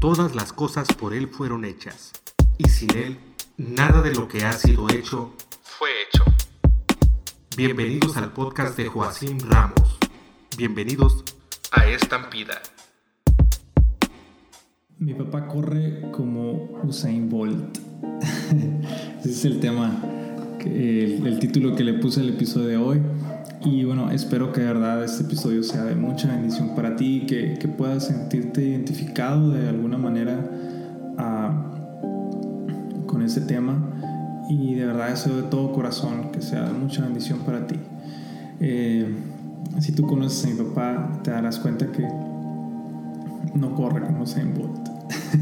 Todas las cosas por Él fueron hechas, y sin Él, nada de lo que ha sido hecho fue hecho. Bienvenidos al podcast de Joacim Ramos. Bienvenidos a Estampida. Mi papá corre como Usain Bolt. Ese es el tema, el, el título que le puse al episodio de hoy. Y bueno, espero que de verdad este episodio sea de mucha bendición para ti, que, que puedas sentirte identificado de alguna manera uh, con ese tema. Y de verdad deseo de todo corazón que sea de mucha bendición para ti. Eh, si tú conoces a mi papá, te darás cuenta que no corre como Usain Bolt.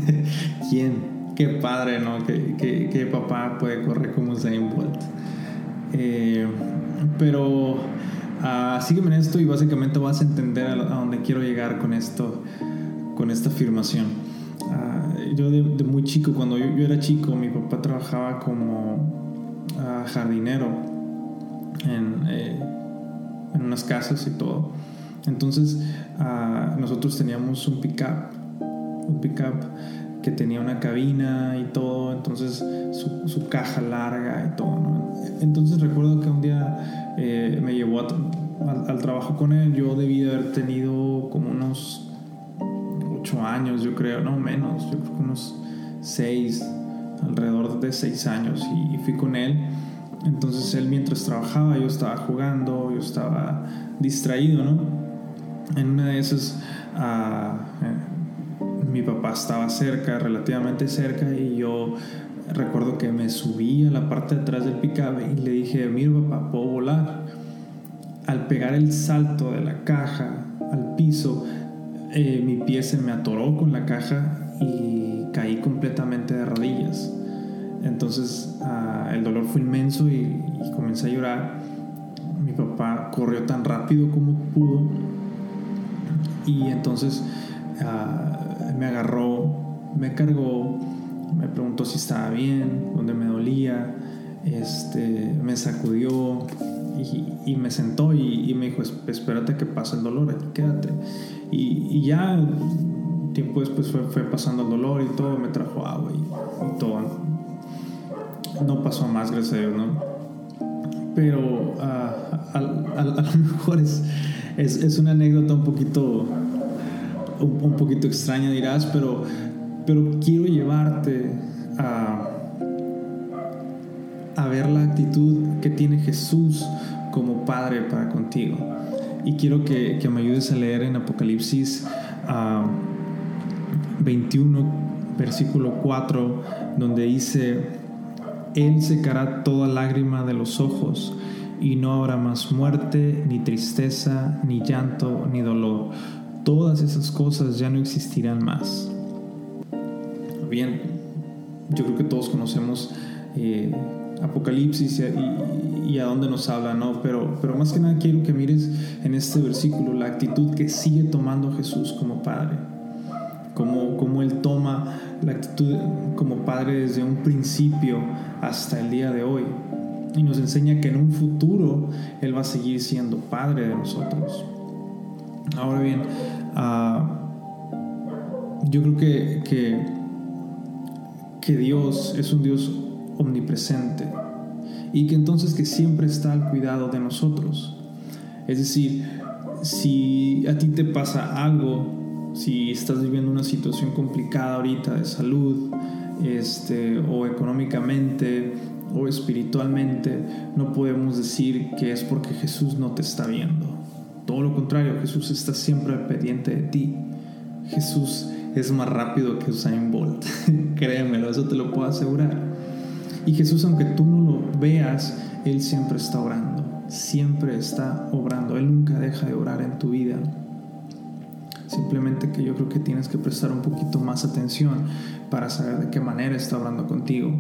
¿Quién? Qué padre, ¿no? ¿Qué, papá puede correr como Usain Bolt? Eh, pero uh, sígueme en esto y básicamente vas a entender a, dónde quiero llegar con esto, con esta afirmación. Uh, yo de, muy chico, cuando yo, era chico, mi papá trabajaba como uh, jardinero en, eh, en, unas casas y todo. Entonces nosotros teníamos un pickup, un pickup que tenía una cabina y todo, entonces su, su caja larga y todo. ¿no? Entonces recuerdo que un día eh, me llevó al, trabajo con él, yo debí de haber tenido como unos 8 años, yo creo, no menos, yo creo que unos 6, alrededor de 6 años y, fui con él. Entonces él mientras trabajaba yo estaba jugando, yo estaba distraído, ¿no? En una de esas... Uh, mi papá estaba cerca, relativamente cerca, y yo recuerdo que me subí a la parte de atrás del pickup y le dije, mira papá, puedo volar. Al pegar el salto de la caja al piso, eh, mi pie se me atoró con la caja y caí completamente de rodillas. Entonces ah, el dolor fue inmenso y, comencé a llorar. Mi papá corrió tan rápido como pudo y entonces ah, me agarró, me cargó, me preguntó si estaba bien, dónde me dolía, este, me sacudió y, me sentó y, me dijo, espérate que pase el dolor, aquí quédate. Y, ya tiempo después fue, pasando el dolor y todo, me trajo agua y, todo. No pasó más, gracias a Dios, ¿no? Pero ah, a, lo mejor es, es, es una anécdota un poquito un, poquito extraña dirás, pero, pero quiero llevarte a, a ver la actitud que tiene Jesús como Padre para contigo. Y quiero que, que me ayudes a leer en Apocalipsis 21, versículo 4, donde dice, Él secará toda lágrima de los ojos y no habrá más muerte, ni tristeza, ni llanto, ni dolor todas esas cosas ya no existirán más. Bien, yo creo que todos conocemos eh, Apocalipsis y, a dónde nos habla, ¿no? Pero, pero más que nada quiero que mires en este versículo la actitud que sigue tomando Jesús como Padre. Como, como Él toma la actitud como Padre desde un principio hasta el día de hoy. Y nos enseña que en un futuro Él va a seguir siendo Padre de nosotros. Ahora bien, uh, yo creo que, que Dios es un Dios omnipresente y que entonces que siempre está al cuidado de nosotros. Es decir, si a ti te pasa algo, si estás viviendo una situación complicada ahorita de salud, este, o económicamente, o espiritualmente, no podemos decir que es porque Jesús no te está viendo. Todo lo contrario, Jesús está siempre al pendiente de ti. Jesús es más rápido que Usain Bolt. Créemelo, eso te lo puedo asegurar. Y Jesús, aunque tú no lo veas, Él siempre está orando. Siempre está obrando. Él nunca deja de orar en tu vida. Simplemente que yo creo que tienes que prestar un poquito más atención para saber de qué manera está obrando contigo.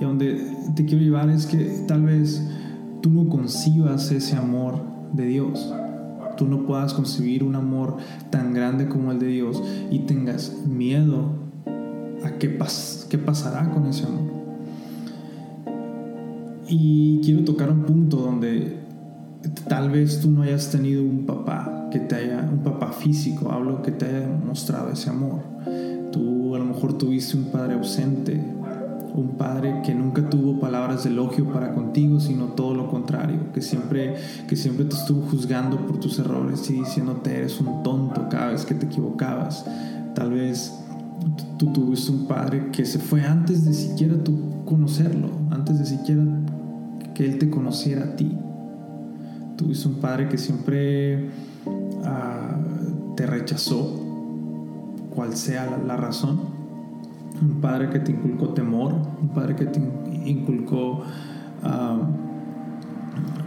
Y donde te quiero llevar es que tal vez tú no concibas ese amor de Dios tú no puedas concebir un amor tan grande como el de Dios y tengas miedo a qué, qué pasará con ese amor. Y quiero tocar un punto donde tal vez tú no hayas tenido un papá que te haya, un papá físico, hablo que te haya mostrado ese amor. Tú mejor tuviste un padre ausente, un padre que nunca tuvo palabras de elogio para contigo, sino todo lo contrario, que siempre, que siempre te estuvo juzgando por tus errores y diciéndote eres un tonto cada vez que te equivocabas. Tal vez tú tuviste un padre que se fue antes de siquiera tú conocerlo, antes de siquiera que él te conociera a ti. Tuviste un padre que siempre ah, te rechazó, cual sea la razón un padre que te inculcó temor, un padre que te inculcó ah,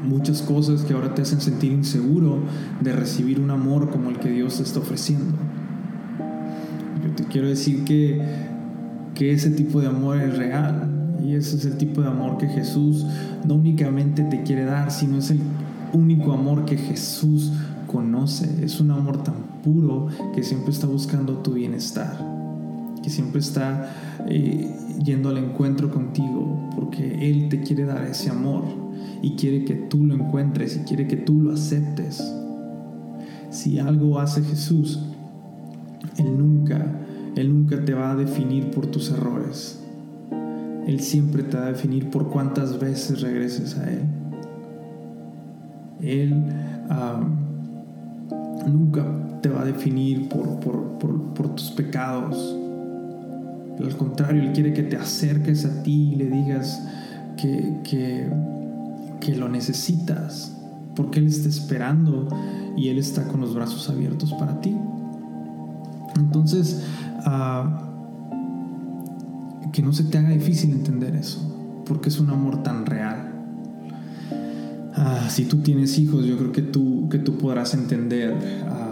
muchas cosas que ahora te hacen sentir inseguro de recibir un amor como el que Dios te está ofreciendo. Yo te quiero decir que, que ese tipo de amor es real y ese es el tipo de amor que Jesús no únicamente te quiere dar, sino es el único amor que Jesús conoce. Es un amor tan puro que siempre está buscando tu bienestar que siempre está eh, yendo al encuentro contigo, porque Él te quiere dar ese amor y quiere que tú lo encuentres y quiere que tú lo aceptes. Si algo hace Jesús, Él nunca, Él nunca te va a definir por tus errores. Él siempre te va a definir por cuántas veces regreses a Él. Él nunca te va a definir por, por tus pecados al contrario, Él quiere que te acerques a ti y le digas que, que, lo necesitas, porque Él está esperando y Él está con los brazos abiertos para ti. Entonces, ah, que no se te haga difícil entender eso, porque es un amor tan real. Ah, si tú tienes hijos, yo creo que tú, que tú podrás entender. Ah,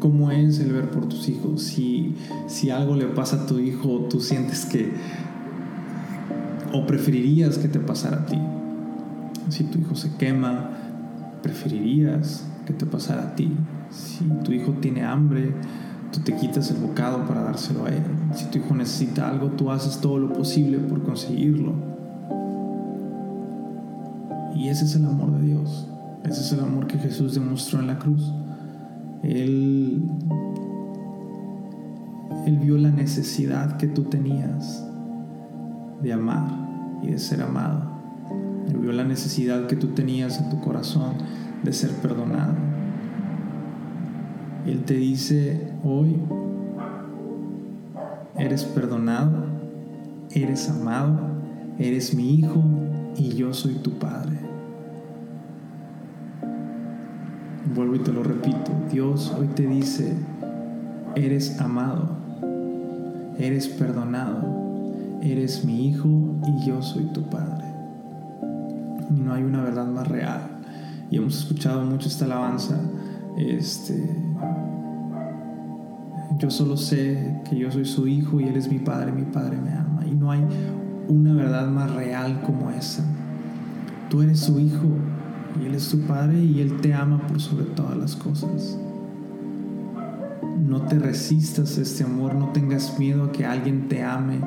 cómo es el ver por tus hijos. Si, si algo le pasa a tu hijo, tú sientes que o preferirías que te pasara a ti. Si tu hijo se quema, preferirías que te pasara a ti. Si tu hijo tiene hambre, tú te quitas el bocado para dárselo a él. Si tu hijo necesita algo, tú haces todo lo posible por conseguirlo. Y ese es el amor de Dios. Ese es el amor que Jesús demostró en la cruz. Él, vio la necesidad que tú tenías de amar y de ser amado. Él vio la necesidad que tú tenías en tu corazón de ser perdonado. Él te dice hoy, eres perdonado, eres amado, eres mi hijo y yo soy tu padre. Vuelvo y te lo repito, Dios hoy te dice, eres amado, eres perdonado, eres mi hijo y yo soy tu padre. Y no hay una verdad más real. Y hemos escuchado mucho esta alabanza. Este, yo solo sé que yo soy su hijo y él es mi padre, mi padre me ama. Y no hay una verdad más real como esa. Tú eres su hijo y Él es tu Padre y Él te ama por sobre todas las cosas. No te resistas a este amor, no tengas miedo a que alguien te ame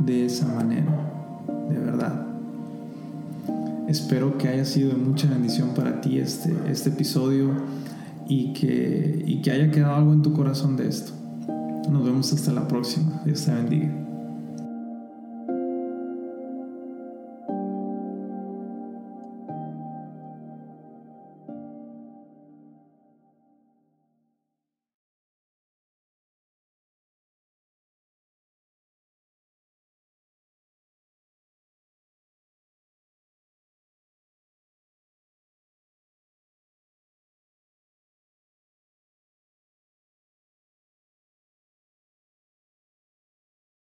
de esa manera, de verdad. Espero que haya sido de mucha bendición para ti este, este episodio y que, y que haya quedado algo en tu corazón de esto. Nos vemos hasta la próxima. Dios te bendiga.